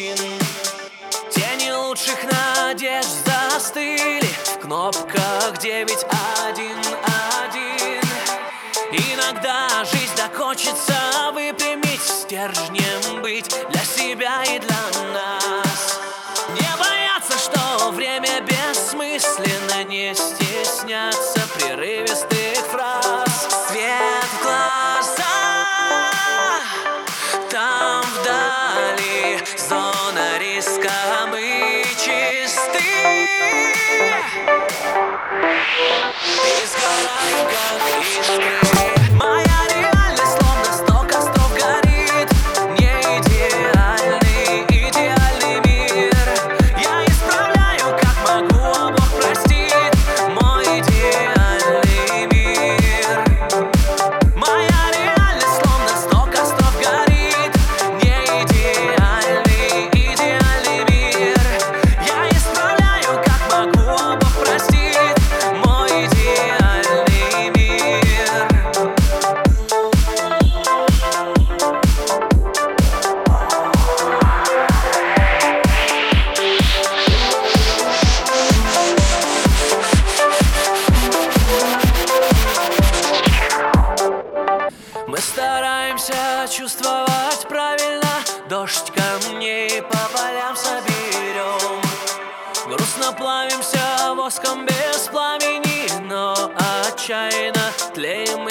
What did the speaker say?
морщин Тени лучших надежд застыли В кнопках 911 Иногда жизнь закончится Выпрямить стержнем быть Для себя и для нас it's gone. Мы стараемся чувствовать правильно Дождь камней по полям соберем Грустно плавимся воском без пламени Но отчаянно тлеем мы.